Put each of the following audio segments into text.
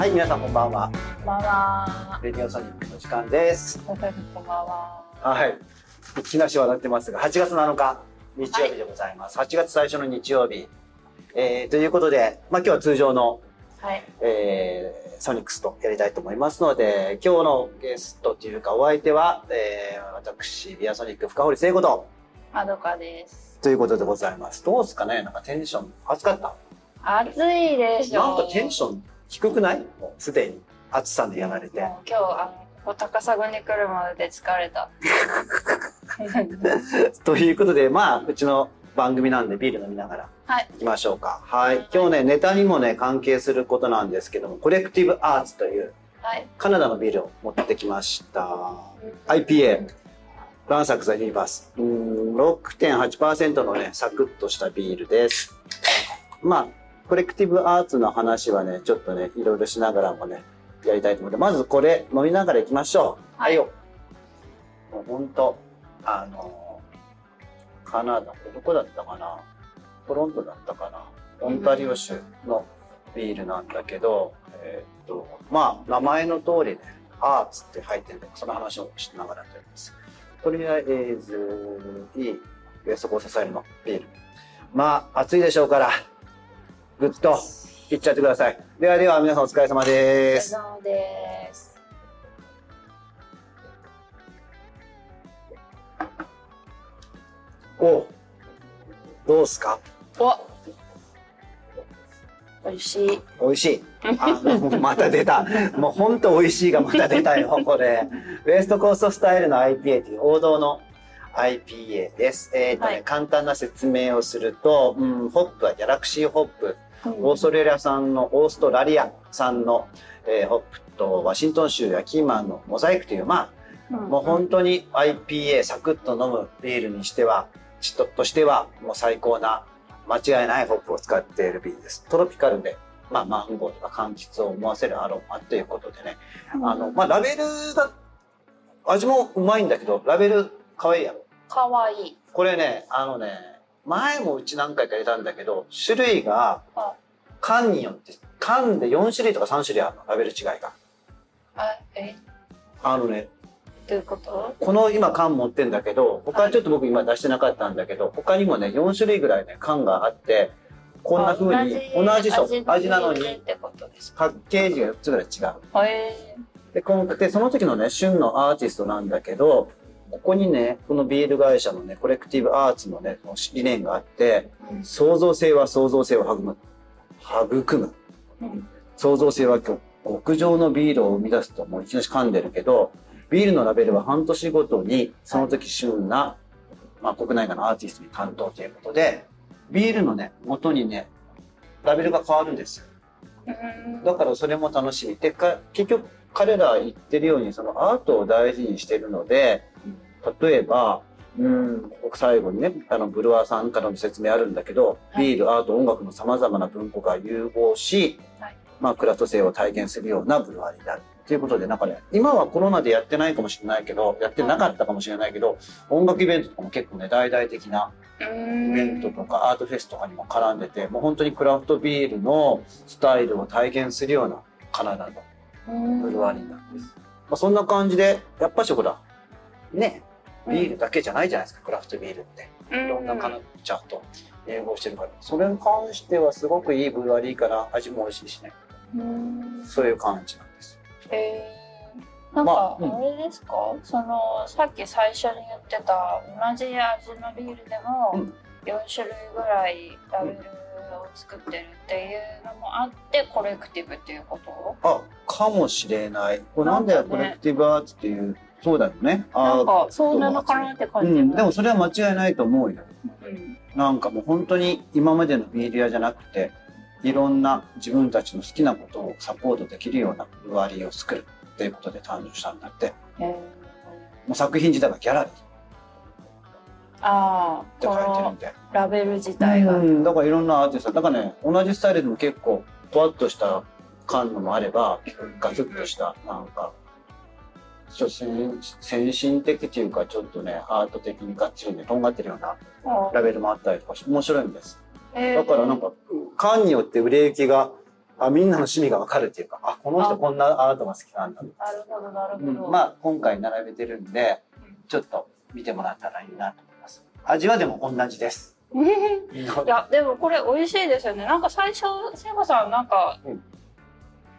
はい、皆さんこんばんは。こんばんは。レディオソニックの時間です。こんばんは。はい。木梨はなってますが、8月7日、日曜日でございます。8月最初の日曜日。えー、ということで、まあ今日は通常の、はい。えー、ソニックスとやりたいと思いますので、今日のゲストというかお相手は、えー、私、ビアソニック深堀聖子と、まどかです。ということでございます。どうですかね？なんかテンション、暑かった？暑いでしょ。なんかテンション低くない？もうすでに暑さでやられて。今日、あの、高砂に来るまでで疲れた。ということで、まあ、うちの番組なんでビール飲みながらはい。行きましょうか。はい。今日ね、ネタにもね、関係することなんですけども、コレクティブアーツというはい。カナダのビールを持ってきました。IPA、ランサクザユニバース。うーん、6.8%のね、サクッとしたビールです。まあ、コレクティブアーツの話はね、ちょっとね、いろいろしながらもね、やりたいと思って、まずこれ飲みながら行きましょう。はいよ。もうほんと、あの、カナダ、どこだったかな？トロントだったかな？オンタリオ州のビールなんだけど、えーっと、まあ、名前の通りね、アーツって入ってるんで、その話をしながらやっております。とりあえず、いい？ウエストコーイルのビール。まあ、暑いでしょうから、ぐっといっちゃってください。ではでは、皆さんお疲れ様お疲れです。様です。おどうすか？お美味しい。美味しい。あ、また出た。もうほんと美味しいがまた出たよ、これ。ウエストコーストスタイルの IPA という王道の IPA です。えっ、とね、はい簡単な説明をすると、うん、ホップはギャラクシーホップ。オーストラリア産の、オーストラリア産の、えーホップとワシントン州やキーマンのモザイクという、まあ、もう本当に IPA サクッと飲むビールにしては、ちととしてはもう最高な間違いないホップを使っているビールです。トロピカルで、まあマンゴーとか柑橘を思わせるアロマということでね。あの、まあラベルが、味もうまいんだけど、ラベル可愛いやろ。かわいい。これね、あのね、前もうち何回か入れたんだけど、種類があ缶によって、缶で4種類とか3種類あるの、ラベル違いが。あ、え、あのね、どういうこと？この今缶持ってんだけど、他はちょっと僕今出してなかったんだけど、他にもね、4種類ぐらいね、缶があって、こんな風に、同じ味なのに、ってことですパッケージが4つぐらい違う。か。えで、今回、で、その時のね、旬のアーティストなんだけど、ここにね、このビール会社のね、コレクティブアーツのね、理念があって、ー。創造性は創造性を育む。育む。うん創造性は極上のビールを生み出すと、もういきなり噛んでるけど、ビールのラベルは半年ごとに、その時旬な、まあ国内外のアーティストに担当ということで、ビールのね、元にね、ラベルが変わるんですよ。うんだからそれも楽しみ。で、か結局彼ら言ってるように、そのアートを大事にしてるので、例えば、うん、ここ最後にね、あの、ブルワーさんからの説明あるんだけど、はい。ビール、アート、音楽の様々な文庫が融合し、はい。まあ、クラフト性を体現するようなブルワーになる。ということで、なんかね、今はコロナでやってないかもしれないけど、やってなかったかもしれないけど、音楽イベントとかも結構ね、大々的なイベントとかアートフェスとかにも絡んでて、もう本当にクラフトビールのスタイルを体現するようなカナダのブルワリーなんです。まあ、そんな感じで、やっぱしほら、ね、ビールだけじゃないじゃないですか、クラフトビールって。いろんなカルチャーと融合してるから。それに関してはすごくいいブルワリーから味も美味しいしね。うんそういう感じなんです。えー、なんか、まあうんあれですか、そのさっき最初に言ってた同じ味のビールでもうん4種類ぐらいラベルを作ってるっていうのもあってコレクティブっていうこと？あ、かもしれない。これなんでコレクティブアーツっていう、そうだよね。なんあかそうなのかなってう感じん、でもそれは間違いないと思うよ。うんなんかもう本当に今までのビール屋じゃなくて、いろんな自分たちの好きなことをサポートできるようなブルワリーを作るっていうことで誕生したんだって。えーもう作品自体がギャラリーってああ書いてるんで。ラベル自体が、うん、だからいろんなアーティスト、だからね、同じスタイルでも結構、ふわっとした感のもあれば、ガツッとした、なんか、ちょっと先先進的っていうか、ちょっとね、アート的にがっちりね、とんがってるようなラベルもあったりとかして、面白いんです。えー。だからなんか、缶によって売れ行きがあみんなの趣味がわかるっていうかあこの人こんなアートが好きなんだな。るほどなるほど、うん。まあ今回並べてるんでちょっと見てもらったらいいなと思います。味はでも同じです。いやでもこれ美味しいですよね。なんか最初聖子さんなんか、うん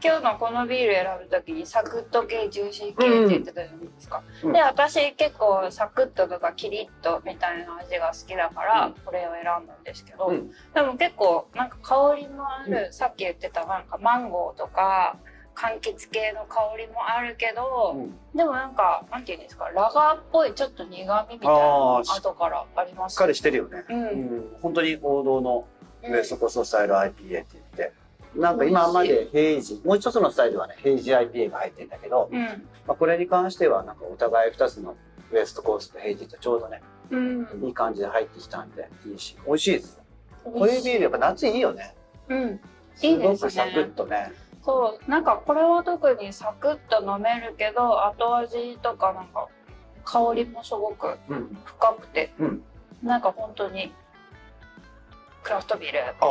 今日のこのビール選ぶときにサクッと系ジューシー系って言ってたじゃないですか、うん。で私結構サクッととかキリッとみたいな味が好きだから、うん。これを選んだんですけど、うん。でも結構なんか香りもある、さっき言ってたなんかマンゴーとか柑橘系の香りもあるけど、うん。でもなんかなんていうんですかラガーっぽいちょっと苦味みたいな後からありますしっかりしてるよね、うん。うん。本当に王道のうん。ウエストコーストスタイル IPA って言ってなんか今までヘイジもう一つのスタイルはねヘイジ IPA が入ってるんだけど、うん。まあ、これに関してはなんかお互い2つのウエストコーストヘイジとちょうどねうん。いい感じで入ってきたんでいいし美味しいですこういうビールやっぱ夏いいよね。うん。すいいですねごくサクッとね。そうなんかこれは特にサクッと飲めるけど後味とかなんか香りもすごくうん。深くて。うん。なんか本当にクラフトビール。ああ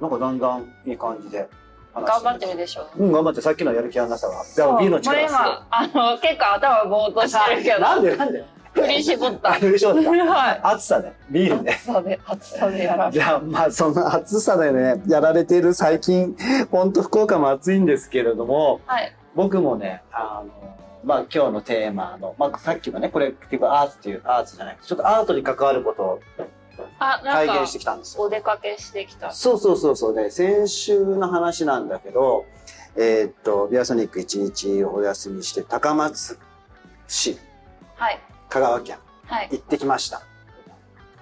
なんかだんだんいい感じで話頑張ってるででしょ。うん頑張って。さっきのやる気あんなさは。そう。ビールの力もう今あの結構頭ぼーっとしてるけど。なんでなんで？振り絞った。あ優勝だはい。暑さでビールで暑さで暑さでやられじゃあまあその暑さでねやられている最近本当福岡も暑いんですけれどもはい。僕もねあのまあ今日のテーマの、まあ、さっきのねこれ結構アーツっていうアーツじゃないちょっとアートに関わることを体現してきたんですよ。お出かけしてきた。そうそうそうそう。で先週の話なんだけどえーっとビアソニック1日お休みして高松市はい。香川県はい。行ってきました。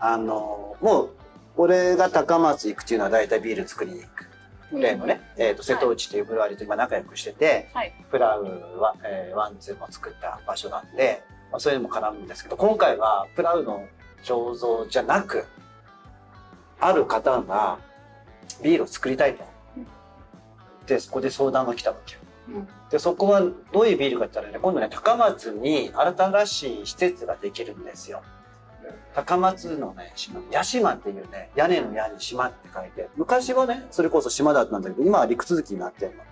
あのもう俺が高松行くっていうのは大体ビール作りに行く。例のね、えー、と瀬戸内というブルワリーと今仲良くしてて、はい。プラウは、えーワンツーも作った場所なんで、まあ、そういうのも絡むんですけど今回はプラウの醸造じゃなくある方がビールを作りたいと。でそこで相談が来たわけよ。うんでそこはどういうビールかって言ったらね今度ね高松に新しい施設ができるんですよ。高松のね島屋島っていうね屋根の屋に島って書いて昔はねそれこそ島だったんだけど今は陸続きになってるの。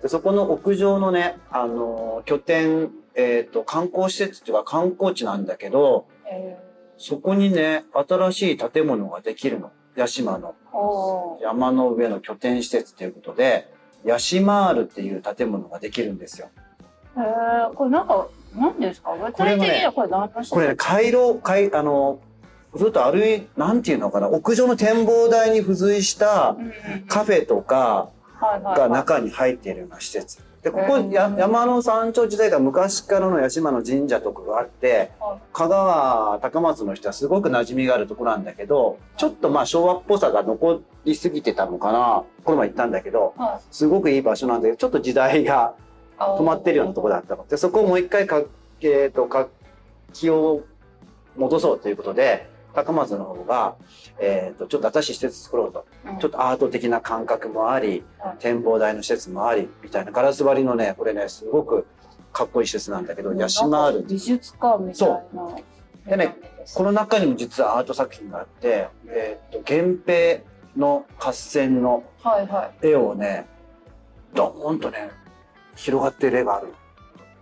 でそこの屋上のね、あのー拠点、えっと観光施設っていうか観光地なんだけどえそこにね新しい建物ができるの。屋島の。山の上の拠点施設ということでヤシマールっていう建物ができるんですよ。えー、これなんか何ですか？具体的にはこれ何の施設？これね、回廊、回、あの、ずっと歩い、なんていうのかな、屋上の展望台に付随したカフェとかが中に入っているような施設。で、ここ、山の山頂時代が昔からの八島の神社とかがあってはい、香川、高松の人はすごく馴染みがあるところなんだけど、ちょっとまあ昭和っぽさが残りすぎてたのかな。この前行ったんだけど、はすごくいい場所なんだけど、ちょっと時代がい止まってるようなところだったの。でそこをもう一回か、えー、と活気を戻そうということで高松の方が、えー、とちょっと新しい施設作ろうと、うん。ちょっとアート的な感覚もありはい展望台の施設もありみたいなガラス張りのねこれねすごくかっこいい施設なんだけどヤシマール。なんか美術館みたいなでねこの中にも実はアート作品があって、えー、と源平の合戦のはいは絵をねドーンとね広がってる絵がある。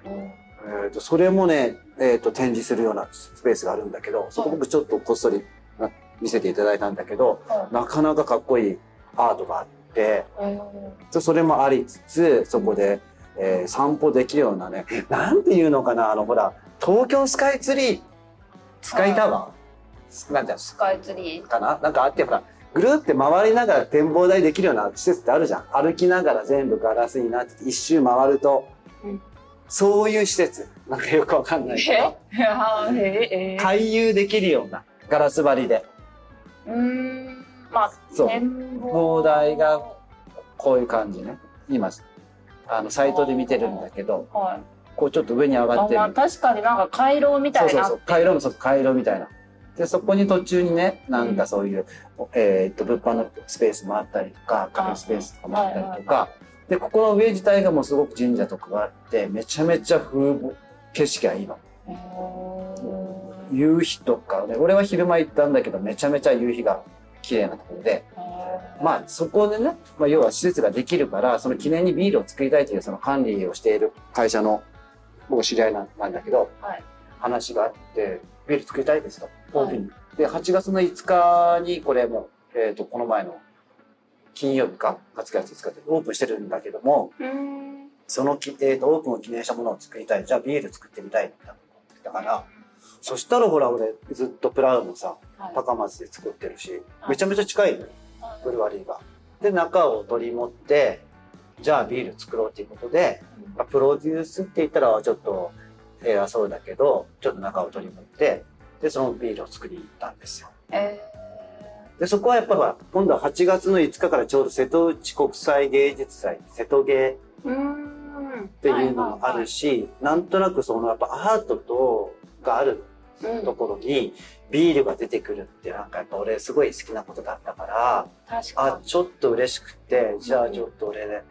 えー、とそれもね、えー、と展示するようなスペースがあるんだけどそこ僕ちょっとこっそりな見せていただいたんだけどはなかなかかっこいいアートがあってそれもありつつそこで、えー散歩できるようなねなんていうのかなあのほら東京スカイツリースカイタワーなんていうの？スカイツリー。かな？なんかあってほらぐるって回りながら展望台できるような施設ってあるじゃん。歩きながら全部ガラスになってて一周回ると、うんそういう施設。なんかよくわかんないけど。え？ええ回遊できるようなガラス張りで。うーん。まあそう。展望。台がこういう感じね。今あのサイトで見てるんだけどはい。こうちょっと上に上があってる。まあ確かになんか回廊みたそうそういなそう。回廊もそう回廊みたいな。でそこに途中にねなんかそういう、えーっと物販のスペースもあったりとかカフェスペースとかもあったりとか、でここの上自体がもうすごく神社とかがあってめちゃめちゃ風貌景色がいいの。夕日とかね俺は昼間行ったんだけどめちゃめちゃ夕日が綺麗なところで、まあそこでね、まあ、要は施設ができるから、その記念にビールを作りたいというその管理をしている会社の僕知り合いなんだけど、はい。話があって、ビール作りたいですと、オープンに。で、8月の5日にこれも、えっ、と、この前の金曜日か、8月5日でオープンしてるんだけども、うんそのき、えー、とオープンを記念したものを作りたい。じゃあビール作ってみたいんだと思ってたから、そしたらほら俺ずっとプラウのさ、はい高松で作ってるし、はいめちゃめちゃ近いのよ、ブルワリーが。で、中を取り持って、じゃあビール作ろうっていうことで、まあプロデュースって言ったらちょっと偉そうだけど、ちょっと中を取り持って、で、そのビールを作りに行ったんですよ。えで、そこはやっぱ今度は8月の5日からちょうど瀬戸内国際芸術祭、瀬戸芸っっていうのもあるし、なんとなくそのやっぱアートとがあるところにビールが出てくるってなんかやっぱ俺すごい好きなことだったから、確かあ、ちょっと嬉しくて、じゃあちょっと俺ね、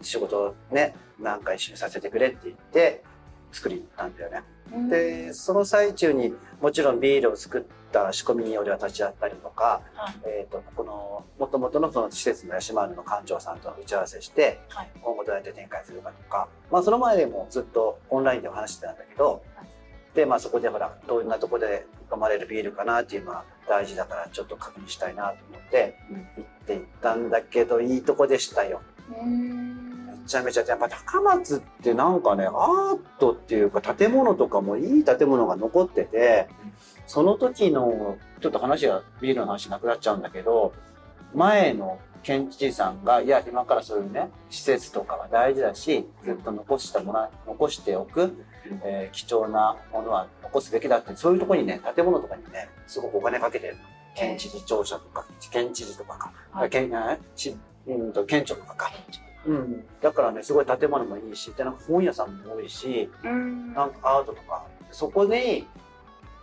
仕事ね、なんか一緒にさせてくれって言って作りたんだよね。にで、その最中にもちろんビールを作った仕込みに俺は立ち会ったりとか、はい。えっ、と、この、もともとのその施設の吉丸の館長さんと打ち合わせして、はい。今後どうやって展開するかとか、まあその前でもずっとオンラインでお話してたんだけど、はい。で、まあそこでほら、どんなとこで飲まれるビールかなっていうのは大事だからちょっと確認したいなと思ってうん。行って行ったんだけど、いいとこでしたよ。うん。めちゃめちゃ、やっぱ高松ってなんかね、アートっていうか建物とかもいい建物が残ってて、その時の、ちょっと話が、ビールの話なくなっちゃうんだけど、前の県知事さんが、いや、今からそういうね、施設とかは大事だし、ずっと残したもら、残しておく、えー貴重なものは残すべきだって、そういうところにね、建物とかにね、すごくお金かけてるの。県知事庁舎とか、県知事とかか、はい県、うんと、県庁とかか。うん、だからねすごい建物もいいしでなんか本屋さんも多いしうん。なんかアートとか。そこに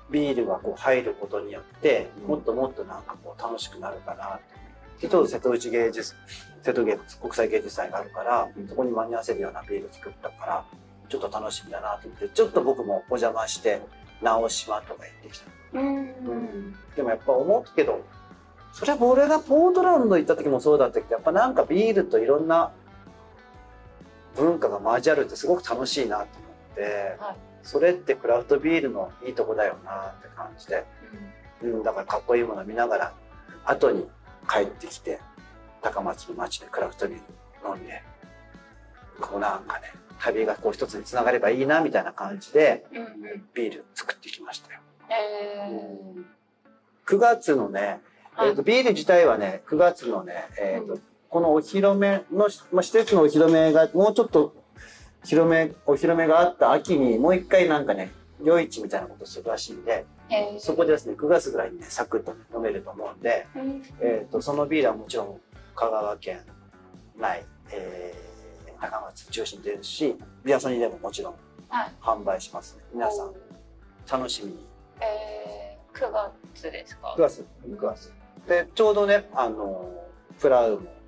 ビールがこう入ることによってもっともっとなんかこう楽しくなるかなって。でちょうど瀬戸内芸術瀬戸芸国際芸術祭があるからそこに間に合わせるようなビール作ったからちょっと楽しみだなと思ってちょっと僕もお邪魔して直島とか行ってきた。うん。でもやっぱ思うけどそれは俺がポートランド行った時もそうだったけどやっぱなんかビールといろんな文化が交わるってすごく楽しいなと思って、はい。それってクラフトビールのいいとこだよなって感じで、うん、だからかっこいいもの見ながら後に帰ってきて高松の街でクラフトビール飲んでこうなんかね旅がこう一つにつながればいいなみたいな感じでうんうん。ビール作ってきましたよ。え9月のね、ーえーとビール自体はね9月のね、えーとうこのお披露目の、まあ、施設のお披露目がもうちょっと広めお披露目があった秋にもう一回なんかね夜市みたいなことするらしいんでえー。そこでですね9月ぐらいにねサクッと飲めると思うんで、うんえー、とそのビールはもちろん香川県内、えー、高松中心に出るしビアソニーでももちろんはい。販売しますね。皆さん楽しみに。えー、9月ですか？9月9月。でちょうどねあのプラウも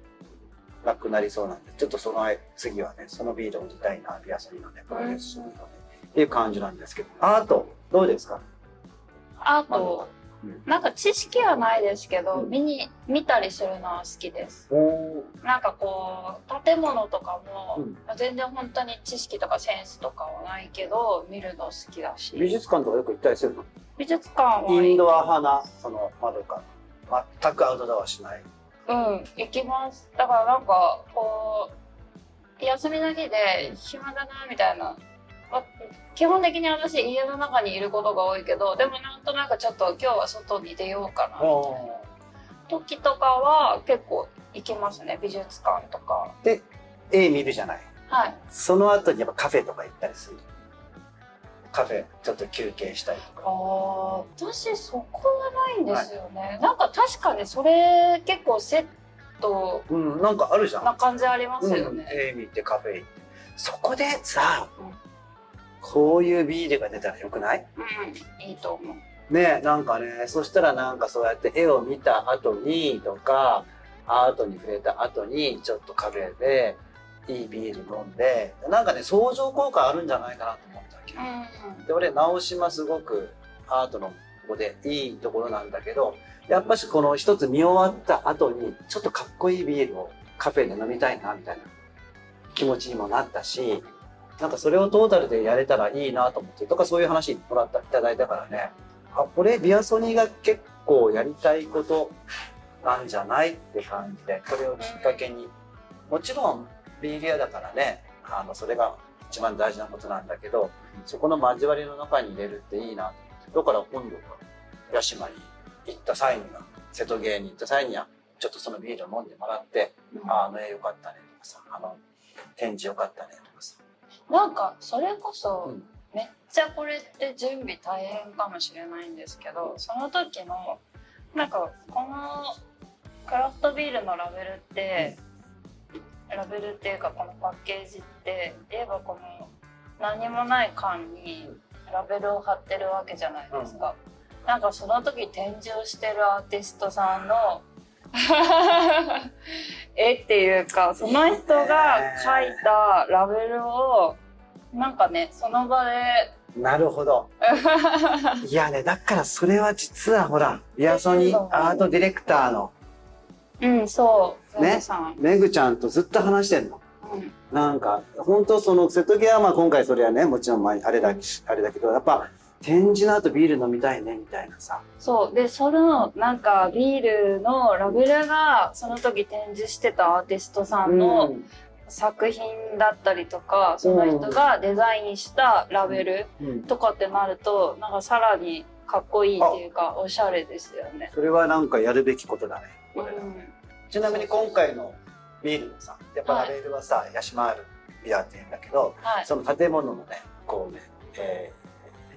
なくなりそうなんでちょっとその次はねそのビールを売りたいなビアソニーのねプロデュースするので、っていう感じなんですけどアートどうですか？あとうん。なんか知識はないですけど、うん。見に見たりするのは好きです。おなんかこう建物とかも、うん。全然本当に知識とかセンスとかはないけど見るの好きだし。美術館とかよく行ったりするの？美術館はインドア派なその窓か。全くアウトドアはしないうん。行きます。だからなんかこう休みの日で暇だなみたいな。あ基本的に私家の中にいることが多いけどでもなんとなくちょっと今日は外に出ようかな。みたいな時とかは結構行きますね。美術館とか。で絵見るじゃない。はい。その後にやっぱカフェとか行ったりするカフェちょっと休憩したりとか。あー私そこはないんですよね、なんか確かにそれ結構セットうんなんかあるじゃん。な感じありますようん見てカフェそこでさ、うん。こういうビールが出たらよくない？うん、いいと思う。ねなんかねそしたらなんかそうやって絵を見た後にとかアートに触れた後にちょっとカフェでいいビール飲んでなんかね相乗効果あるんじゃないかなと思う。んで俺直島すごくアートのここでいいところなんだけど、やっぱしこの一つ見終わった後に、ちょっとかっこいいビールをカフェで飲みたいな、みたいな気持ちにもなったし、なんかそれをトータルでやれたらいいなと思って、とかそういう話もらった、いただいたからね、あ、これビアソニーが結構やりたいことなんじゃないって感じで、これをきっかけに、もちろんビール屋だからね、あの、それが一番大事なことなんだけど、そこの交わりの中に入れるっていいなとだから今度八島に行った際には、瀬戸芸に行った際には、ちょっとそのビールを飲んでもらって、うん、あの絵よかったねとかさ、あの展示よかったねとかさ。なんか、それこそ、うん。めっちゃこれって準備大変かもしれないんですけどその時のなんかこのクラフトビールのラベルってラベルっていうかこのパッケージって言えばこの何もない缶にラベルを貼ってるわけじゃないですか、うん、なんかその時展示をしてるアーティストさんの 絵っていうかその人が描いたラベルをなんかねその場でなるほど。いやね、だからそれは実はほら、ビアソニアートディレクターのうん、そう。ね？めぐちゃんとずっと話してんの。うん、なんか、本当その、瀬戸際はまあ今回それはね、もちろん前、あれだ、あれだけど、やっぱ、展示の後ビール飲みたいね、みたいなさ。そう。で、その、なんか、ビールのラベルが、その時展示してたアーティストさんの、作品だったりとか、その人がデザインしたラベルとかってなると、なんかさらにかっこいいっていうか、おしゃれですよね。それはなんかやるべきことだね。うん、ちなみに今回のビールのさやっぱラベルはさ、はい、ヤシマールビアって言うんだけど、はい、その建物のねこうね、え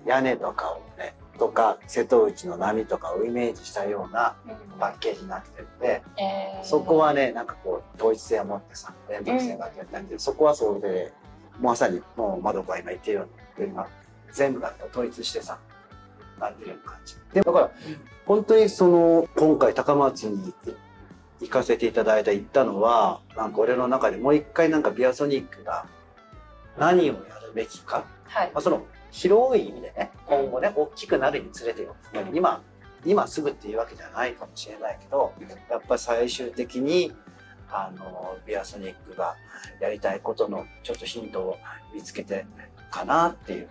ー、屋根とかをねとか瀬戸内の波とかをイメージしたようなパッケージになってるんで、うん、そこはねなんかこう統一性を持ってさ連続性があってやったんで、うん、そこはそれでまさにもう窓が今言ってるように今全部が統一してさなってるような感じ。でだから、本当にその、今回高松に行かせていただいた行ったのは、なんか俺の中でもう一回なんかビアソニックが何をやるべきか。はい。まあ、その、広い意味でね、今後ね、大きくなるにつれてよ。今、今すぐっていうわけじゃないかもしれないけど、やっぱり最終的に、あの、ビアソニックがやりたいことのちょっとヒントを見つけてかなっていう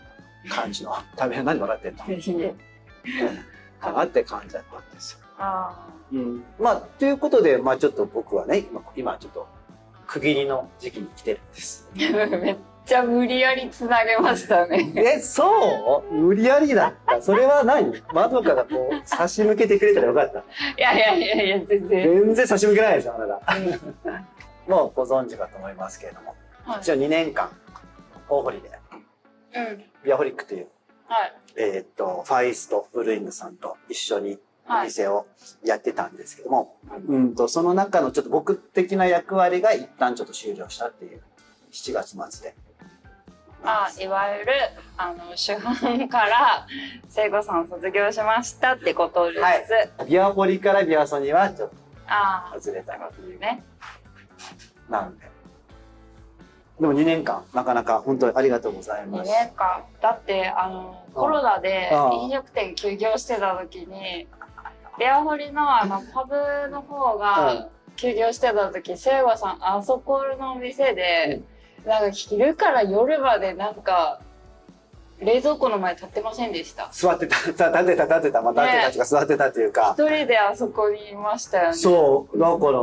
感じの、食べ何もらってんの かなって感じだったんですよ。あうん、まあ、ということで、まあちょっと僕はね、今、今ちょっと区切りの時期に来てるんです。めっちゃ無理やりつなげましたね。え、そう？無理やりだった？それは何？窓からこう差し向けてくれたらよかった。いやいやいやいや、全然。全然差し向けないでしょ、あなた。もうご存知かと思いますけれども。はい、一応2年間、大堀で、うん、ビアホリックという、はい、えっ、と、ファイストブルーイングさんと一緒にお店をやってたんですけども、はい、うんと、その中のちょっと僕的な役割が一旦ちょっと終了したっていう、7月末で。あいわゆるあの主犯から聖子さん卒業しましたってことです。はい、ビアホリからビアソニはちょっと外れたっていうね。なんで。でも2年間、なかなか本当にありがとうございます。2年間。だって、あの、コロナで飲食店休業してた時に、レアホリのあの、パブの方が休業してた時、聖子さん、あそこのお店で、なんか昼から夜までなんか、冷蔵庫の前立ってませんでした？座ってた、立ってた、立ってた、また、ね、たちが座ってたっていうか。一人であそこにいましたよね。そう、だから、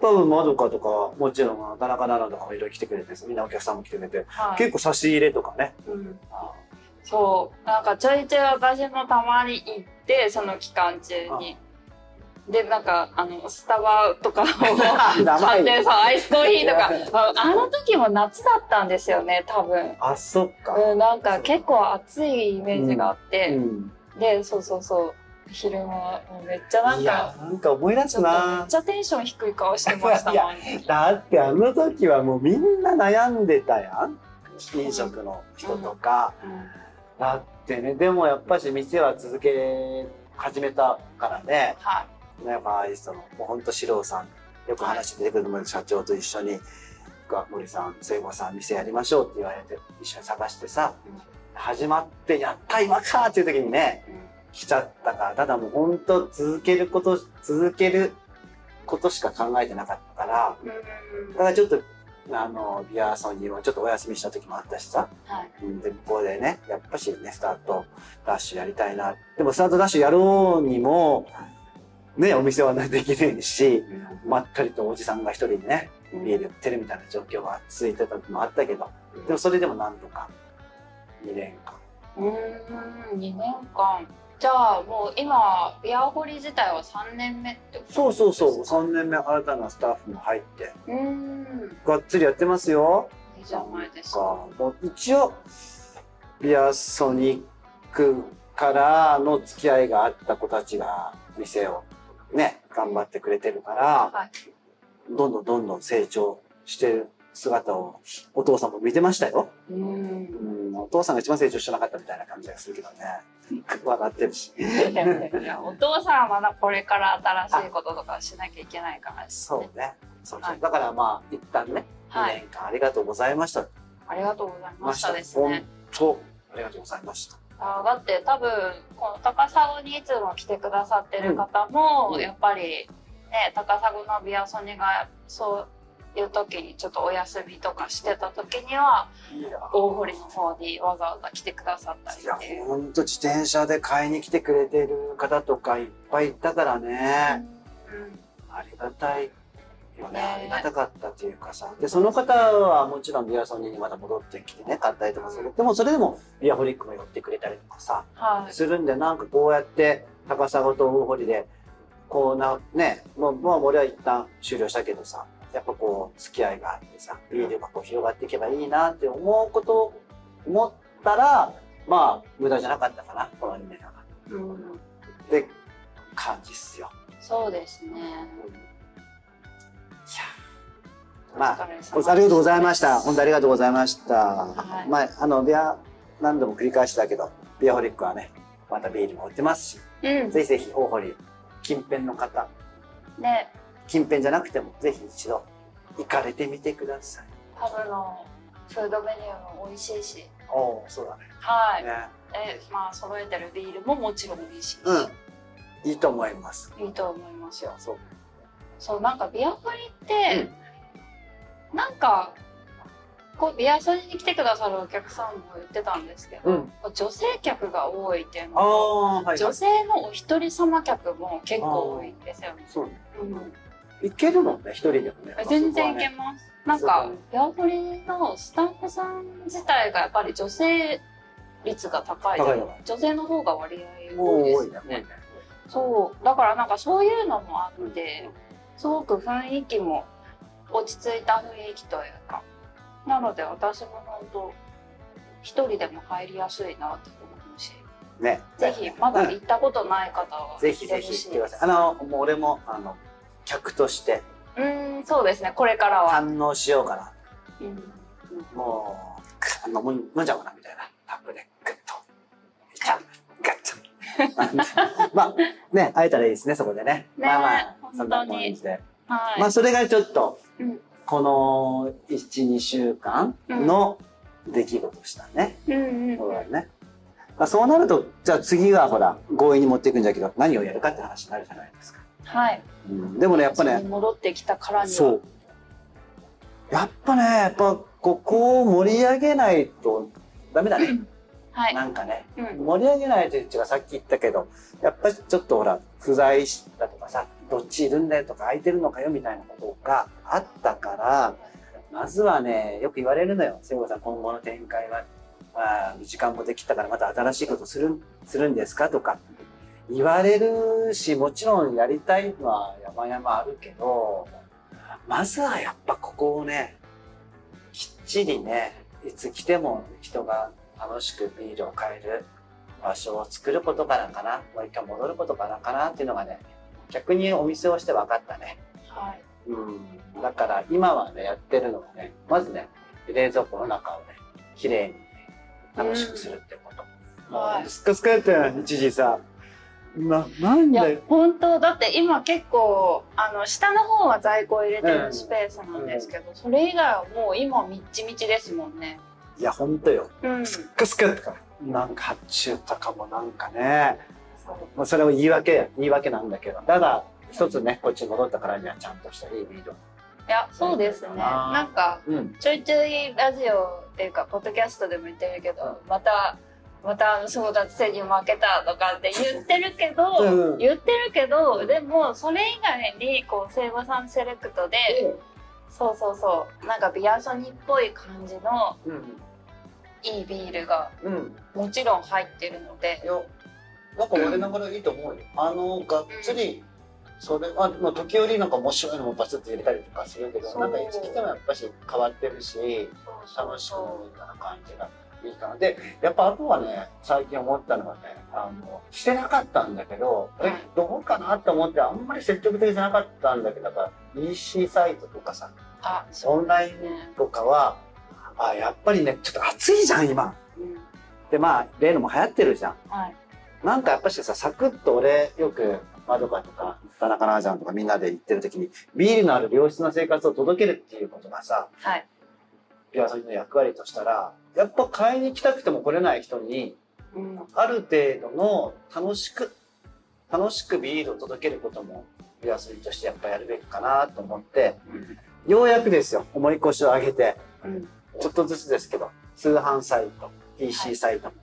多分まどかとか、もちろん田中奈々とかもいろいろ来てくれて、みんなお客さんも来てくれて、はい、結構差し入れとかね。うん、そう。なんかちょいちょい私もたまに行って、その期間中に。で、なんか、あの、スタバとかを 買って、そう、アイスコーヒーとか、あの時も夏だったんですよね、多分。あ、そっか。うん、なんか結構暑いイメージがあって、うん、で、そうそうそう。昼間もうめっちゃなんかなんか思い出すな。めっちゃテンション低い顔してましたもん。だってあの時はもうみんな悩んでたやん。飲食の人とか、うん。うん、だってねでもやっぱし店は続け始めたからね、はい、ねまあそのもうほんと四郎さんよく話出てくるの社長と一緒に「森さん聖子さん店やりましょう」って言われて一緒に探してさ、うん、始まって「やった今か!」っていう時にね、来ちゃったから、ただもう本当続けること、続けることしか考えてなかったから、うんだからちょっと、あの、ビアソニーをちょっとお休みした時もあったしさ、はい。うんで、向こうでね、やっぱしね、スタートダッシュやりたいな。でもスタートダッシュやろうにも、ね、お店はできないし、まったりとおじさんが一人でね、家で売ってるみたいな状況が続いてた時もあったけど、でもそれでもなんとか、2年間。うーん2年間じゃあもう今ビアホリ自体は3年目ってことそうそうそう、3年目新たなスタッフも入って、うーんがっつりやってますよ。いいじゃないですかかもう一応、ビアソニックからの付き合いがあった子たちが店をね、頑張ってくれてるから、はいどんどんどんどん成長してる姿をお父さんも見てましたよ。うーんうん、お父さんが一番成長してなかったみたいな感じがするけどね。笑ってるし。お父さんはまだこれから新しいこととかしなきゃいけないからねそうね。そうそうはいだからまあ、一旦ね、2はい年間ありがとうございました。ありがとうございましたです本ね当、ありがとうございました。あだって多分この高砂にいつも来てくださってる方も、うんやっぱりね高砂のビアソニがそういう時にちょっとお休みとかしてた時には大堀の方にわざわざ来てくださったりいやっていう。ほんと自転車で買いに来てくれてる方とかいっぱいいたからね、うんありがたいよね。ね。ありがたかったっていうかさ。でその方はもちろんビアソニーにまた戻ってきてね買ったりとかする。でもそれでもビアホリックも寄ってくれたりとかさはい。するんでなんかこうやって高砂と大堀でこうなねもうもう俺は一旦終了したけどさやっぱこう付き合いがあってさビールがこう広がっていけばいいなって思うことを思ったらまあ無駄じゃなかったかなこの2年はうんって感じっすよ。そうですね。まあありがとうございました。本当ありがとうございました。はいまあ、あの、ビア、何度も繰り返しだけど、ビアホリックはね、またビールも売ってますし、うん。ぜひぜひ大堀、近辺の方、ね、近辺じゃなくても、ぜひ一度行かれてみてください。パブのフードメニューも美味しいし、おお、そうだね。はい。ね。え、まあ揃えてるビールももちろん美味しいし、うん。いいと思います。いいと思いますよ。そう。そう、なんかビアホリって、なんか、こうビアソニに来てくださるお客さんも言ってたんですけど、うん女性客が多いっていうのあとあ、はい。女性のお一人様客も結構多いんですよね。そうね。うんいけるもんね、一人でもね。全然いけまます。なんかビアホリのスタッフさん自体がやっぱり女性率が高い。女性の方が割合多いですよねね。。そう。だからなんかそういうのもあって、すごく雰囲気も落ち着いた雰囲気というか。なので私も本当一人でも入りやすいなって思うし、ね。ぜひまだ行ったことない方はぜひぜひ行ってください。あの、もう俺も、あの、客としてうーん、そうですね。これからは。堪能しようかな。うんもう、飲む、飲んじゃおうかな、みたいな。タップで、グッと。ガッと。まあ、ね、会えたらいいですね、そこでね。ねまあまあ、そんな感じで。はい。まあ、それがちょっと、うんこの1、2週間の出来事したね。うんうんそうだね。まあ、そうなると、じゃあ次はほら、強引に持っていくんじゃけど、何をやるかって話になるじゃないですか。はい。うん、でもね、やっぱね、戻ってきたからには。そう。やっぱね、やっぱここを盛り上げないとダメだね。はい。なんかね、うん。盛り上げないというかさっき言ったけど、やっぱりちょっとほら、不在だとかさ、どっちいるんだよとか空いてるのかよみたいなことがあったから、まずはね、よく言われるのよ。聖子さん、今後の展開は、まあ、時間もできたからまた新しいことする、するんですかとか。言われるし、もちろんやりたいのは山々あるけど、まずはやっぱここをね、きっちりね、いつ来ても人が楽しくビールを買える場所を作ることからかな、もう一回戻ることからかなっていうのがね、逆にお店をして分かったね。はい。うん。だから今はね、やってるのはね、まずね、冷蔵庫の中をね、綺麗にね、楽しくするってこと。はいもうスカスカやったやん、一時さ。な、なんいやだよ。、本当だって今結構、あの、下の方は在庫を入れてるスペースなんですけど、それ以外はもう今みっちみちですもんね。いや、ほんとよ。うん。スッカスカやったから。なんか発注とかもなんかね、まあ、それを言い訳言い訳なんだけどただ一つねこっちに戻ったからにはちゃんとしたいいビールいやそうですねなんかうんちょいちょいラジオっていうかポッドキャストでも言ってるけどまたまた争奪戦に負けたとかって言ってるけど、うん。言ってるけどでもそれ以外にこう聖母さんセレクトで、そうそうそうなんかビアソニっぽい感じのうん。いいビールがうん。もちろん入ってるので。なんか我ながらいいと思うよ。あのがっつりそれは、まあ、時折なんか面白いのもバツッと入れたりとかするけどなんかいつ来てもやっぱし変わってるし楽しくな感じがいいかな。でやっぱあとはね最近思ったのはねあのしてなかったんだけど、はい。えどうかなと思ってあんまり積極的じゃなかったんだけどなんか EC サイトとかさあオンラインとかはあやっぱりねちょっと暑いじゃん今。うん。でまあ例のも流行ってるじゃん。はい。なんかやっぱしさサクッと俺よくまどかとか田中奈々ちゃんとかみんなで行ってる時にビールのある良質な生活を届けるっていうことがさはいピアソリの役割としたらやっぱ買いに来たくても来れない人にうん。ある程度の楽しく楽しくビールを届けることもピアソリとしてやっぱやるべきかなと思ってようやくですよ重い腰を上げてうん。ちょっとずつですけど通販サイト EC サイトも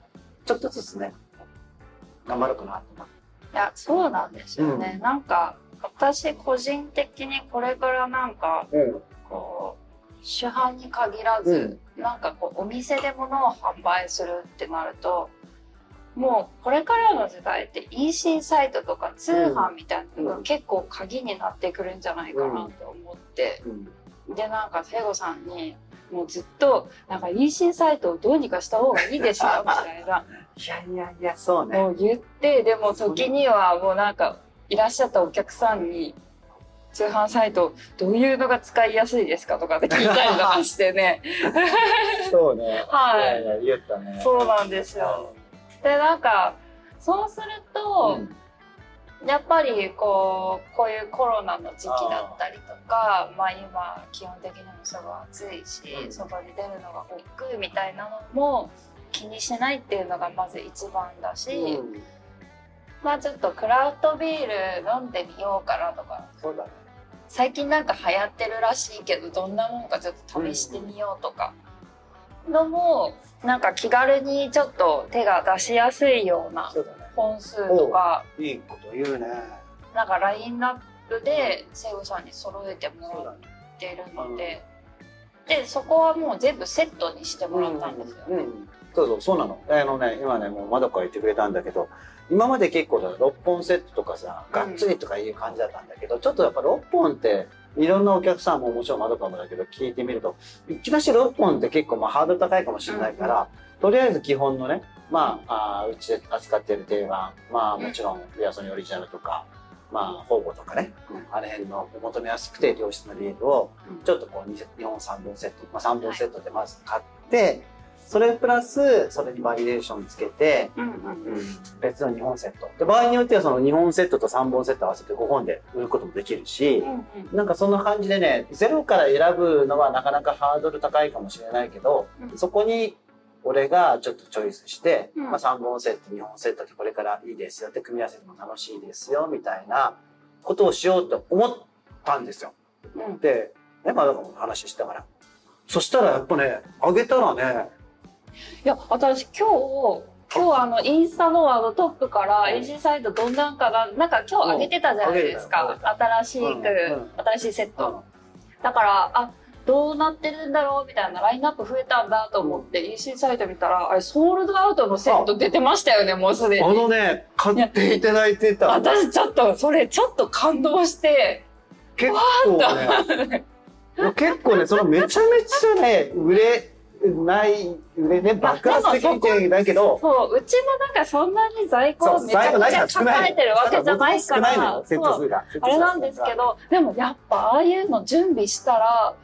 ちょっとずつね頑張ろうかなと思って。いやそうなんですよね、なんか私個人的にこれからなんかうん。こう主販に限らず、なんかこうお店で物を販売するってなるともうこれからの時代って EC サイトとか通販みたいなのが結構鍵になってくるんじゃないかなと思って、うん。でなんか聖子さんにもうずっとなんか EC サイトをどうにかした方がいいですよみたいな。いやいやいや、そうね。もう言ってでも時にはもうなんかいらっしゃったお客さんに通販サイトどういうのが使いやすいですかとかって聞いたりとかしてね。そうね。はい。いや言ったね。そうなんですよ。でなんかそうすると、やっぱりこうこういうコロナの時期だったりとかまあ今基本的にもすごい暑いし、うん。外に出るのが億劫みたいなのも気にしないっていうのがまず一番だし、うん。まあちょっとクラフトビール飲んでみようかなとか。そうだね。最近なんか流行ってるらしいけどどんなもんかちょっと試してみようとかのもなんか気軽にちょっと手が出しやすいような。本数とかいいこと言うね。なんかラインナップでセイゴさんに揃えてもらっ。てるので、でそこはもう全部セットにしてもらったんですよね。うんそうそう、そうなの。あのね、今ね、もうまどか言ってくれたんだけど、今まで結構だ6本セットとかさ、がっつりとかいう感じだったんだけど、ちょっとやっぱ6本って、いろんなお客さんももちろんまどかもだけど、聞いてみると、いきなし6本って結構まあハードル高いかもしれないから、とりあえず基本のね、まあ、あーうちで扱ってる定番、まあもちろんビアソニオリジナルとか、まあ、ホーゴとかね、うん。あの辺の求めやすくて良質なビールをうん。ちょっとこう 2, 2本3本セット、まあ、3本セットでまず買って、それプラスそれにバリエーションつけて、うんうん別の2本セット。で場合によってはその2本セットと3本セット合わせて5本で売ることもできるし、うんうん。なんかそんな感じでねゼロから選ぶのはなかなかハードル高いかもしれないけど、うん。そこに俺がちょっとチョイスして、うん。まあ、3本セット2本セットでこれからいいですよって組み合わせても楽しいですよみたいなことをしようと思ったんですよ。うん。で、ね、まだ話してたから。そしたらやっぱね、あげたらね、いや私今日今日あのインスタのあのトップからうん。AC サイトどんなんかななんか今日上げてたじゃないですうん。か新しく、うんうん。新しいセット、だからあどうなってるんだろうみたいなラインナップ増えたんだと思って EC サイト見たらあれソールドアウトのセット出てましたよねもうすであにのね、買っていただいてた。私ちょっとそれちょっと感動して結構ね、結構ね、そのめちゃめちゃね、売れない、売れね、爆発的にってないけど、そううちもなんかそんなに在庫めちゃくちゃ抱えてるわけじゃないから。あれなんですけどでもやっぱああいうの準備したら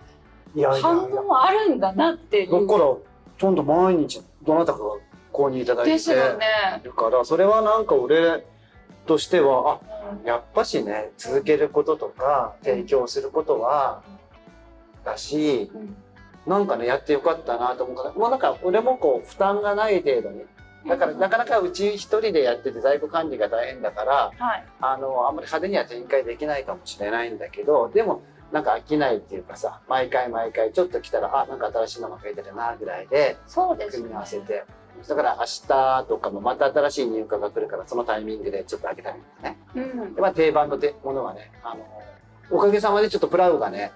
反応あるんだなっていうだから、ちゃんと毎日、どなたかが購入いただいてですよね。るから、それはなんか俺としては、あ、やっぱしね、続けることとか、提供することは、だし、うんなんかね、やってよかったなと思うから、もうなんか、俺もこう、負担がない程度に、だからなかなかうち一人でやってて在庫管理が大変だから、はい。あの、あんまり派手には展開できないかもしれないんだけど、でも、なんか飽きないっていうかさ、毎回毎回ちょっと来たら、あ、なんか新しいのが増えてるな、ぐらいで、そうですね。組み合わせて。だから明日とかもまた新しい入荷が来るから、そのタイミングでちょっと開けたりとかね。うんで。まあ定番のてものがね、あの、おかげさまでちょっとプラウがね、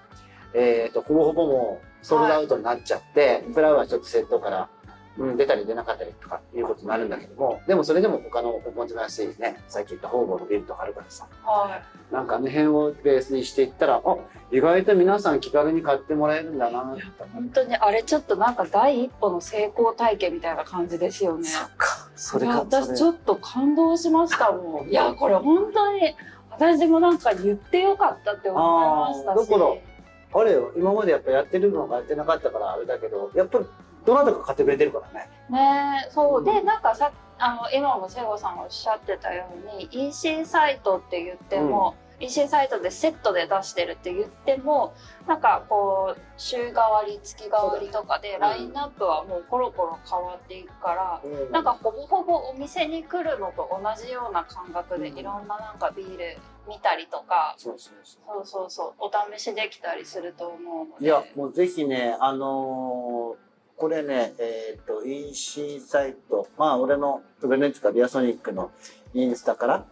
えっ、と、ほぼほぼもうソールドアウトになっちゃって、プラウはちょっとセットから、うん、出たり出なかったりとかいうことになるんだけども、でもそれでも他のおもてなしいね、さっき言った方々のビルとかあるからさ、はい。なんかあの辺をベースにしていったら、あ、意外と皆さん気軽に買ってもらえるんだな本当にあれちょっとなんか第一歩の成功体験みたいな感じですよね。そっか、それか、私ちょっと感動しましたもん。いや、これ本当に、私もなんか言ってよかったって思いましたし。あーだあれよ、今までやっぱやってるのがやってなかったからあれだけど、やっぱりどなたか買ってくれてるからね。ねえそう、うん。で、なんかさ、あの、今も聖子さんがおっしゃってたように、EC サイトって言っても、EC サイトでセットで出してるって言っても、なんかこう、週替わり、月替わりとかで、ねラインナップはもうコロコロ変わっていくから、うんなんかほぼほぼお店に来るのと同じような感覚でうんいろんななんかビール見たりとか、そうそうそう。そうそうそう、お試しできたりすると思うので。いや、もうぜひね、あのーこれね、えっ、と、EC サイト、まあ、俺の、ベネツカビアソニックのインスタからはい。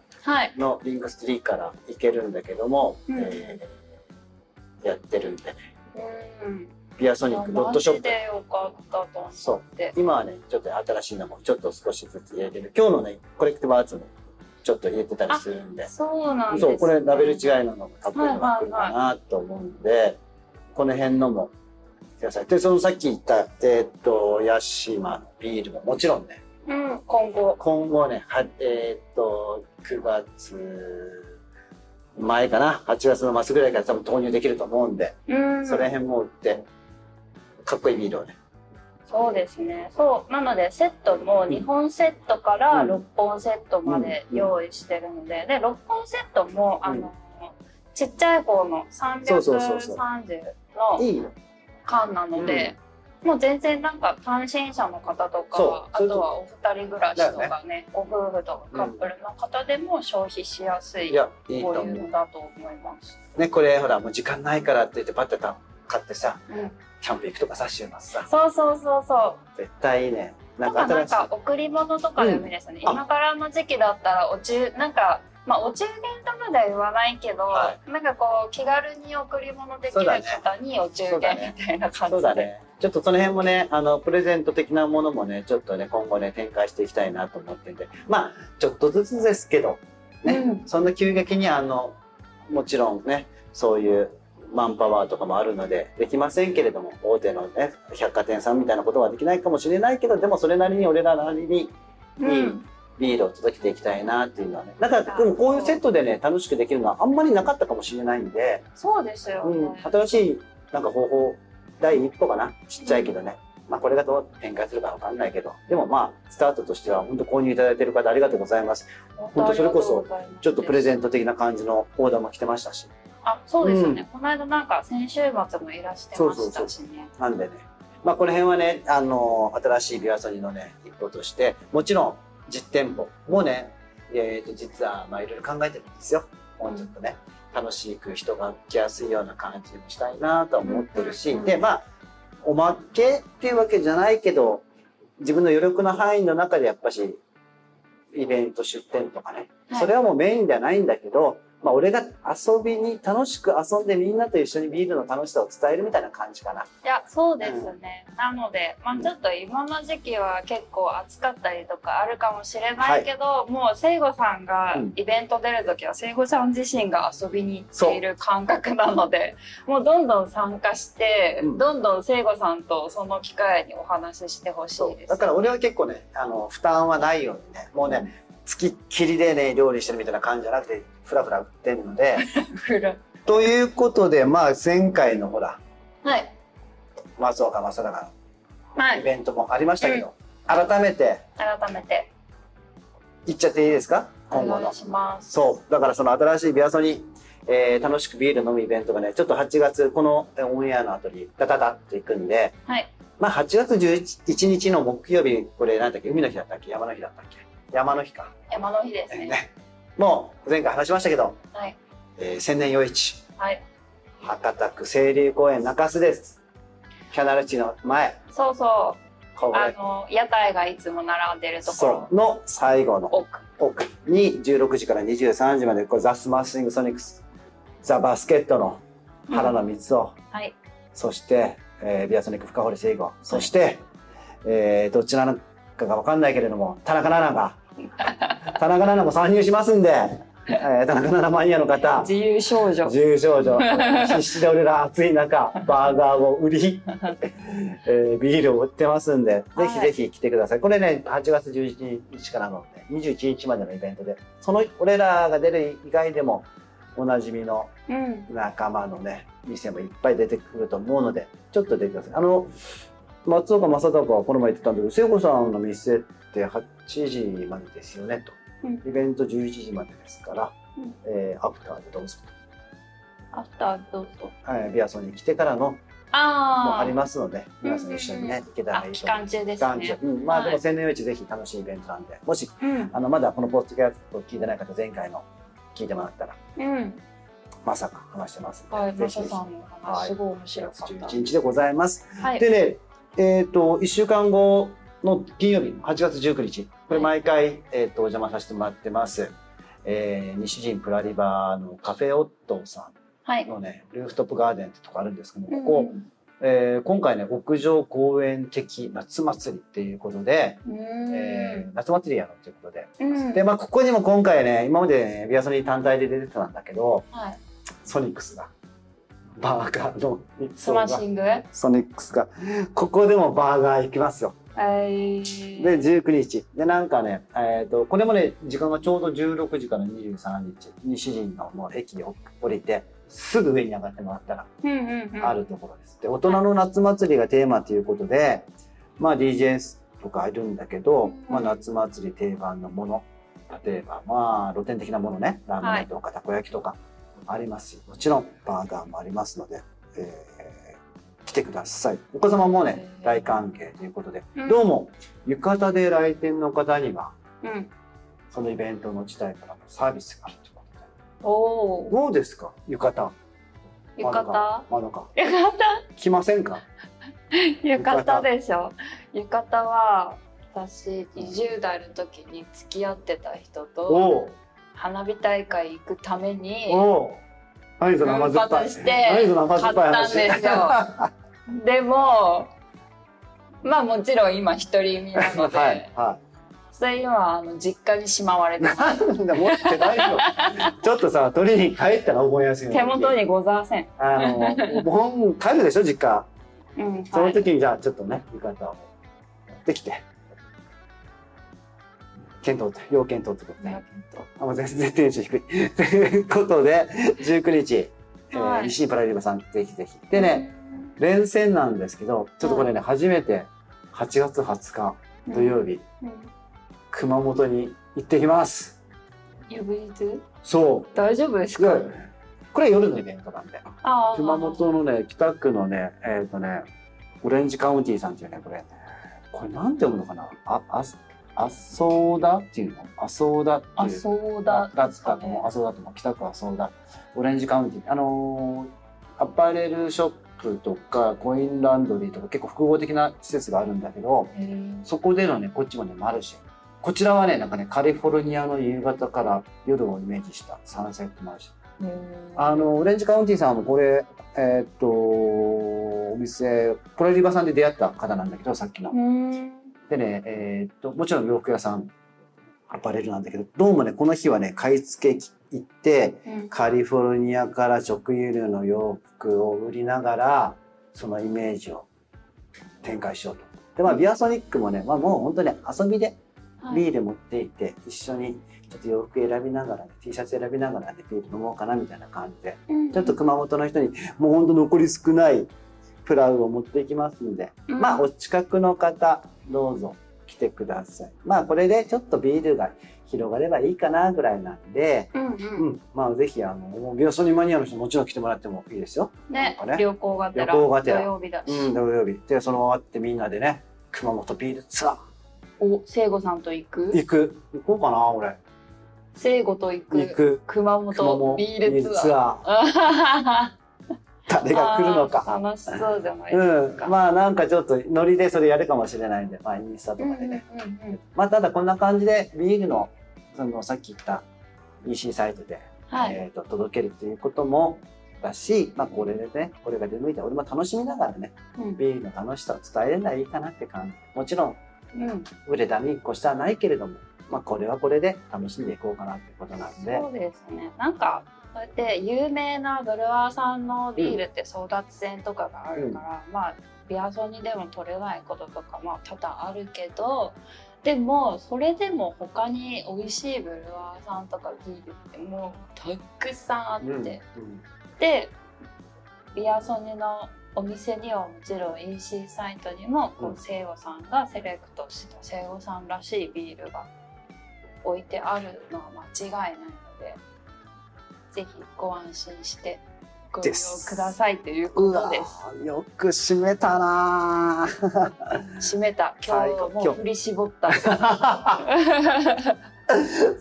のリンクストリーから行けるんだけども、うんえーやってるんでね、うん。ビアソニックドットショップ。マジでよかったと思って。今はね、ちょっと新しいのもちょっと少しずつ入れてる。今日のね、コレクティブアーツもちょっと入れてたりするんで。そうなんです、ね。そう、これラベル違いなのもかっこいいのが来るかなと思うんで、この辺のもください。で、そのさっき言った、えーっと、ヤシマのビールももちろんね、うん、今後。今後ね、はえーっと、9月前かな、8月の末ぐらいから多分投入できると思うんで、うん。それ辺も売って、かっこいいビールをね。そうですね。そう。なので、セットも2本セットからうん6本セットまで用意してるので、で、6本セットも、あの、ちっちゃい方のそうそうそうそう330の。缶なので、もう全然なんか単身者の方とか、あとはお二人暮らしとだかね、ご夫婦とかカップルの方でも消費しやすいいや、いいと思うボリュー。ムだと思います。ね、これほら、もう時間ないからって言ってパッてた買ってさ、うん。キャンプ行くとかさ、週末さ、そうそうそうそう。絶対いいね。なとかなんんか贈り物とかでもいいですよね、うんあ今からの時期だったらお中なんかまあお中元とまでは言わないけど、はなんかこう気軽に贈り物できる方にお中元みたいな感じで。ちょっとその辺もね、あの、プレゼント的なものもね、ちょっとね、今後ね、展開していきたいなと思ってて。まあ、ちょっとずつですけど、ね、うん。そんな急激にあの、もちろんね、そういうマンパワーとかもあるので、できませんけれども、大手のね、百貨店さんみたいなことはできないかもしれないけど、でもそれなりに俺らなりにうん。いいビールを届けていきたいなっていうのはね。だから、でもこういうセットでね、楽しくできるのはあんまりなかったかもしれないんで、そうですよね、うん、新しいなんか方法第一歩かな。ちっちゃいけどね、まあこれがどう展開するかわかんないけど。でもまあスタートとしては本当購入いただいてる方ありがとうございます。本当それこそちょっとプレゼント的な感じのオーダーも来てましたし。あそうですよね、この間なんか先週末もいらしてましたしね。なんでね。まあこの辺はねあの新しいビアソニのね一歩としてもちろん実店舗もねえー、と実はまあいろいろ考えてるんですよ。もうちょっとね、楽しく人が来やすいような感じにしたいなとは思ってるし、うんでまあおまけっていうわけじゃないけど自分の余力の範囲の中でやっぱしイベント出店とかね、はい。それはもうメインではないんだけど、まあ俺が遊びに楽しく遊んでみんなと一緒にビールの楽しさを伝えるみたいな感じかな。いやそうですね、なので、まあ、ちょっと今の時期は結構暑かったりとかあるかもしれないけど、もう聖子さんがうん。イベント出る時は聖子さん自身が遊びに行っている感覚なのでもうどんどん参加して、うん。どんどん聖子さんとその機会にお話ししてほしいです。だから俺は結構ね、あの、負担はないようにね、もうね、付きっきりでね、料理してるみたいな感じじゃなくて、ふらふら売ってるので、ふら。ということで、まあ前回のほら、はい。松岡正隆はい。のイベントもありましたけど、改めて。改めて。言っちゃっていいですか？お今後の。そう。だからその新しいビアソニ、えー楽しくビール飲むイベントがね、ちょっと8月、このえーオンエアの後にダダダっていくんで、はい。まあ8月11日の木曜日、これなんだっけ、海の日だったっけ？山の日だったっけ？山の日か。山の日ですね。ねもう前回話しましたけど、はい。えー千年夜市、はい。博多区清流公園中洲です。キャナルシティの前、そうそう。あの、屋台がいつも並んでるとこそろ。う、の最後の奥。奥に16時から23時まで、これザ・スマッシング・ソニックス、ザ・バスケットの原野光雄、はい。そして、えービアソニック深堀聖吾、そして、えーどちらのかがわかんないけれども、田中奈々が、田中奈々も参入しますんで、えー田中奈々マニアの方、自由少女。重症女、必死で俺ら暑い中、バーガーを売り、えービールを売ってますんで、はいぜひぜひ来てください。これね、8月11日からの、ね、21日までのイベントで、その、俺らが出る以外でも、おなじみのうん。仲間のね、店もいっぱい出てくると思うので、ちょっと出てください。あの、松岡正隆はこの前言ってたんだけど、聖子さんの店って8時までですよね、と。うんイベント11時までですから、うんえーアフターでどうぞアフターどうぞ。と。はい、ビアソンに来てからのもああ。ありますので、皆さん一緒にね、行けたらあ、いい期と思います。間中ですね。うん、まあではいも千年一ぜひ楽しいイベントなんで、もし、うん。あの、まだこのポッドキャスト聞いてない方、前回の聞いてもらったら、うん。まさか話してますんで、はい。ぜひぜひマサさんの話、すごい面白かった。11日でございます。はい。でね、えっ、と、1週間後の金曜日、8月19日、これ毎回、えっ、と、お邪魔させてもらってます。えー、西陣プラリバのカフェオットーさはいん。のね、ルーフトップガーデンってとこあるんですけども、うんここ、えー今回ね、屋上公園的夏祭りっていうことで、うん。えー夏祭りやろうということで。うん。で、まあ、ここにも今回ね、今までね、ビアソニー単体で出てたんだけど、はい。ソニックスが、バーガーの一スマッシング？はソニックスが、ここでもバーガー行きますよ。い。で、19日。で、なんかね、えっ、と、これもね、時間がちょうど16時から23日、西陣のもう駅を降りて、すぐ上に上がってもらったら。あるところです。で、大人の夏祭りがテーマということで、まあ DJs とかいるんだけど、まあ夏祭り定番のもの、例えばまあ露天的なものね、ラーメンとかたこ焼きとかありますし、もちろんバーガーもありますので、えー来てください。お子様もね、大歓迎ということで、うんどうも浴衣で来店の方には、うん。そのイベントの自体からのサービスがあるということで。おお。どうですか？浴衣。浴衣？まどか。浴衣？来ませんか？浴衣でしょ。浴衣は、私、20代の時に付き合ってた人と、花火大会行くために、おう何その甘酸っぱい。奮発して何その甘酸っぱい話。買ったんですよでも、まあもちろん今一人身なので、はい、はそれ今あの実家にしまわれてます。い。なんだ、持ってないよ。ちょっとさ、取りに帰ったら覚えやすい手に元にございません。あの、もう帰るでしょ、実家。うん、そのはい。時にじゃあ、ちょっとね、浴衣を持ってきて。検討要検討ってことね。あ、もう 全然テンション低い。ということで、19日、えーパラリバさん、ぜひぜひ。でね、連戦なんですけど、ちょっとこれね、初めて8月20日土曜日、うん、熊本に行ってきます。翌日？そ大丈夫ですう。かでこれ夜のイベントなんで。熊本のね、北区のね、えっ、とね、オレンジカウンティさんっていうね、これ、これなんて読むのかな？あ、あ、あそうだっていうの？あそうだっていう。あそうだだったと思う。あそうだと思う。北区あそうだ。オレンジカウンティ。あのーアパレルショップとか、コインランドリーとか結構複合的な施設があるんだけど、そこでのね、こっちもね、マルシェ。こちらはね、なんかね、カリフォルニアの夕方から夜をイメージしたサンセットマルシェ。あの、オレンジカウンティさんもこれ、えーっと、お店、ポレリバさんで出会った方なんだけど、さっきのう。んでね、えーっと、もちろん洋服屋さん、アパレルなんだけど、どうもね、この日はね、買い付け行って、うん。カリフォルニアから直輸入の洋服を売りながら、そのイメージを展開しようと。で、まあ、ビアソニックもね、まあもう本当に遊びではい。ビール持っていって、一緒にちょっと洋服選びながら、ね、T シャツ選びながらね、ビール飲もうかなみたいな感じで、うん。ちょっと熊本の人に、もう本当残り少ないプラウを持っていきますんで、うん。まあ、お近くの方、どうぞ来てください。まあ、これでちょっとビールが広がればいいかなぐらいなんで、うんううん。ん、まあぜひあのビオソニーマニアの人もちろん来てもらってもいいですよ。ねね。旅行がてら旅行がてら。土曜日だし、うん、土曜日。でその終わってみんなでね熊本ビールツアー。お聖子さんと行く？行く。行こうかな俺。聖子と行く行く。熊熊本本ビールツアー。ー 誰が来るのか。楽しそうじゃないですか、うん、まあなんかちょっとノリでそれやるかもしれないんで、まあインスタとかでね。うんうんまあただこんな感じでビールの、そのさっき言った EC サイトで、はい、えー、と届けるっていうこともだし、まあこれでね、これが出向いて俺も楽しみながらね、うんビールの楽しさを伝えれないいかなって感じ。もちろんうん、売れたに越したはないけれども、まあこれはこれで楽しんでいこうかなってことなんで。そうですねなんかこうやって有名なブルワーさんのビールって争奪戦とかがあるから、まあビアソニでも取れないこととかまあ多々あるけどでもそれでも他に美味しいブルワーさんとかビールってもうたくさんあって、うん。うん。でビアソニのお店にはもちろん EC サイトにもこうん。う聖子さんがセレクトした聖子さんらしいビールが置いてあるのは間違いないのでぜひご安心してご利用くださいということです。ーよく締めたなー。締めた。今日もう振り絞った。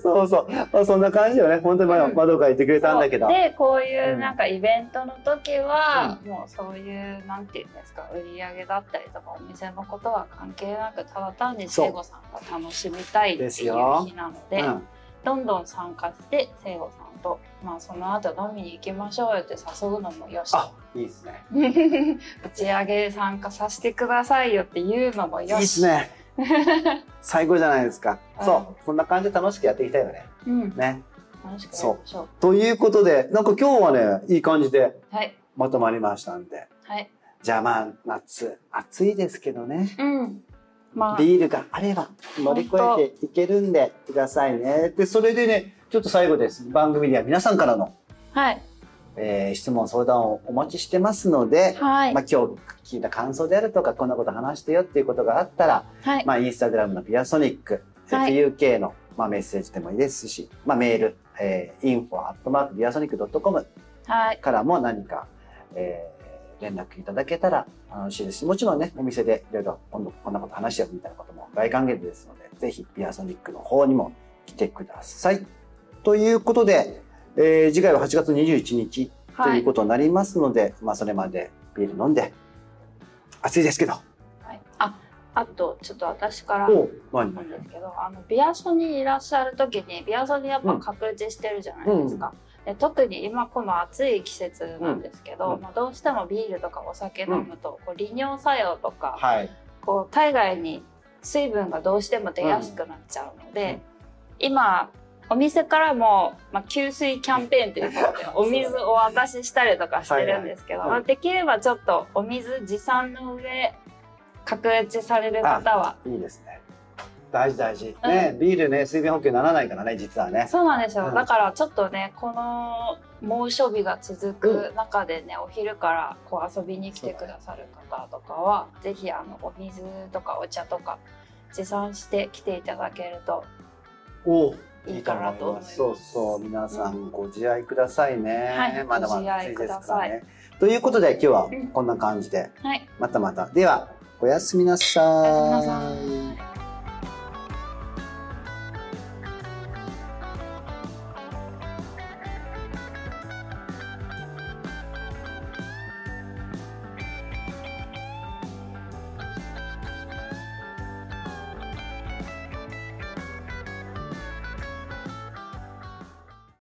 そうそう。まあ、そんな感じよね。本当に窓が言ってくれたんだけど。そう。でこういううん。なんかイベントの時は、もうそういうなんていうんですか売り上げだったりとかお店のことは関係なくただ単に聖子さんが楽しみたいっていうですよ日なのでうん。どんどん参加して聖子さんと、まあ、その後飲みに行きましょうよって誘うのもよしあ、いいですね。打ち上げ参加させてくださいよっていうのもよしいいですね。最高じゃないですか。うんそう。そんな感じで楽しくやっていきたいよね。うん、ね。楽しくやりましょうということで、なんか今日はね、いい感じではいまとまりましたんで。はいじゃあまあ、夏、暑いですけどね。うんまあビールがあれば乗り越えていけるんでくださいね。で、それでね、ちょっと最後です。番組では皆さんからの、はい。えー質問、相談をお待ちしてますので、はい。まあ、今日聞いた感想であるとか、こんなこと話してよっていうことがあったら、はい。まあ、インスタグラムのビアソニック、はい。FUK の、まあ、メッセージでもいいですし、まあ、メール、えー、info アットマークビアソニック .com はい。からも何か、えー連絡いただけたら楽しいですし、もちろんね、お店でいろいろ今度こんなこと話してよみたいなことも大歓迎ですので、ぜひビアソニックの方にも来てください。ということで、えー次回は8月21日とはい。いうことになりますので、まあそれまでビール飲んで、暑いですけど。はい、ああとちょっと私からなんですけどあのビアソにいらっしゃる時にビアソにやっぱ確立してるじゃないですか、で特に今この暑い季節なんですけど、うん。まあ、どうしてもビールとかお酒飲むと、こう利尿作用とか、はい。こう体外に水分がどうしても出やすくなっちゃうので、今お店からも、まあ、給水キャンペーンということでお水をお渡ししたりとかしてるんですけど、はいはいまあ、できればちょっとお水持参の上確立される方はいいですね。大事大事。ね、ビールね、水分補給ならないからね、実はね。そうなんですよ、うんだからちょっとねこの猛暑日が続く中でね、お昼からこう遊びに来てくださる方とかは、ぜひあのお水とかお茶とか持参して来ていただけるとおいいかなと思います。そうそう、皆さんご自愛くださいね。はいまだまだ暑いですからね。ということで今日はうんこんな感じで、はいまたまた。では、おやすみなさおやすみなさい。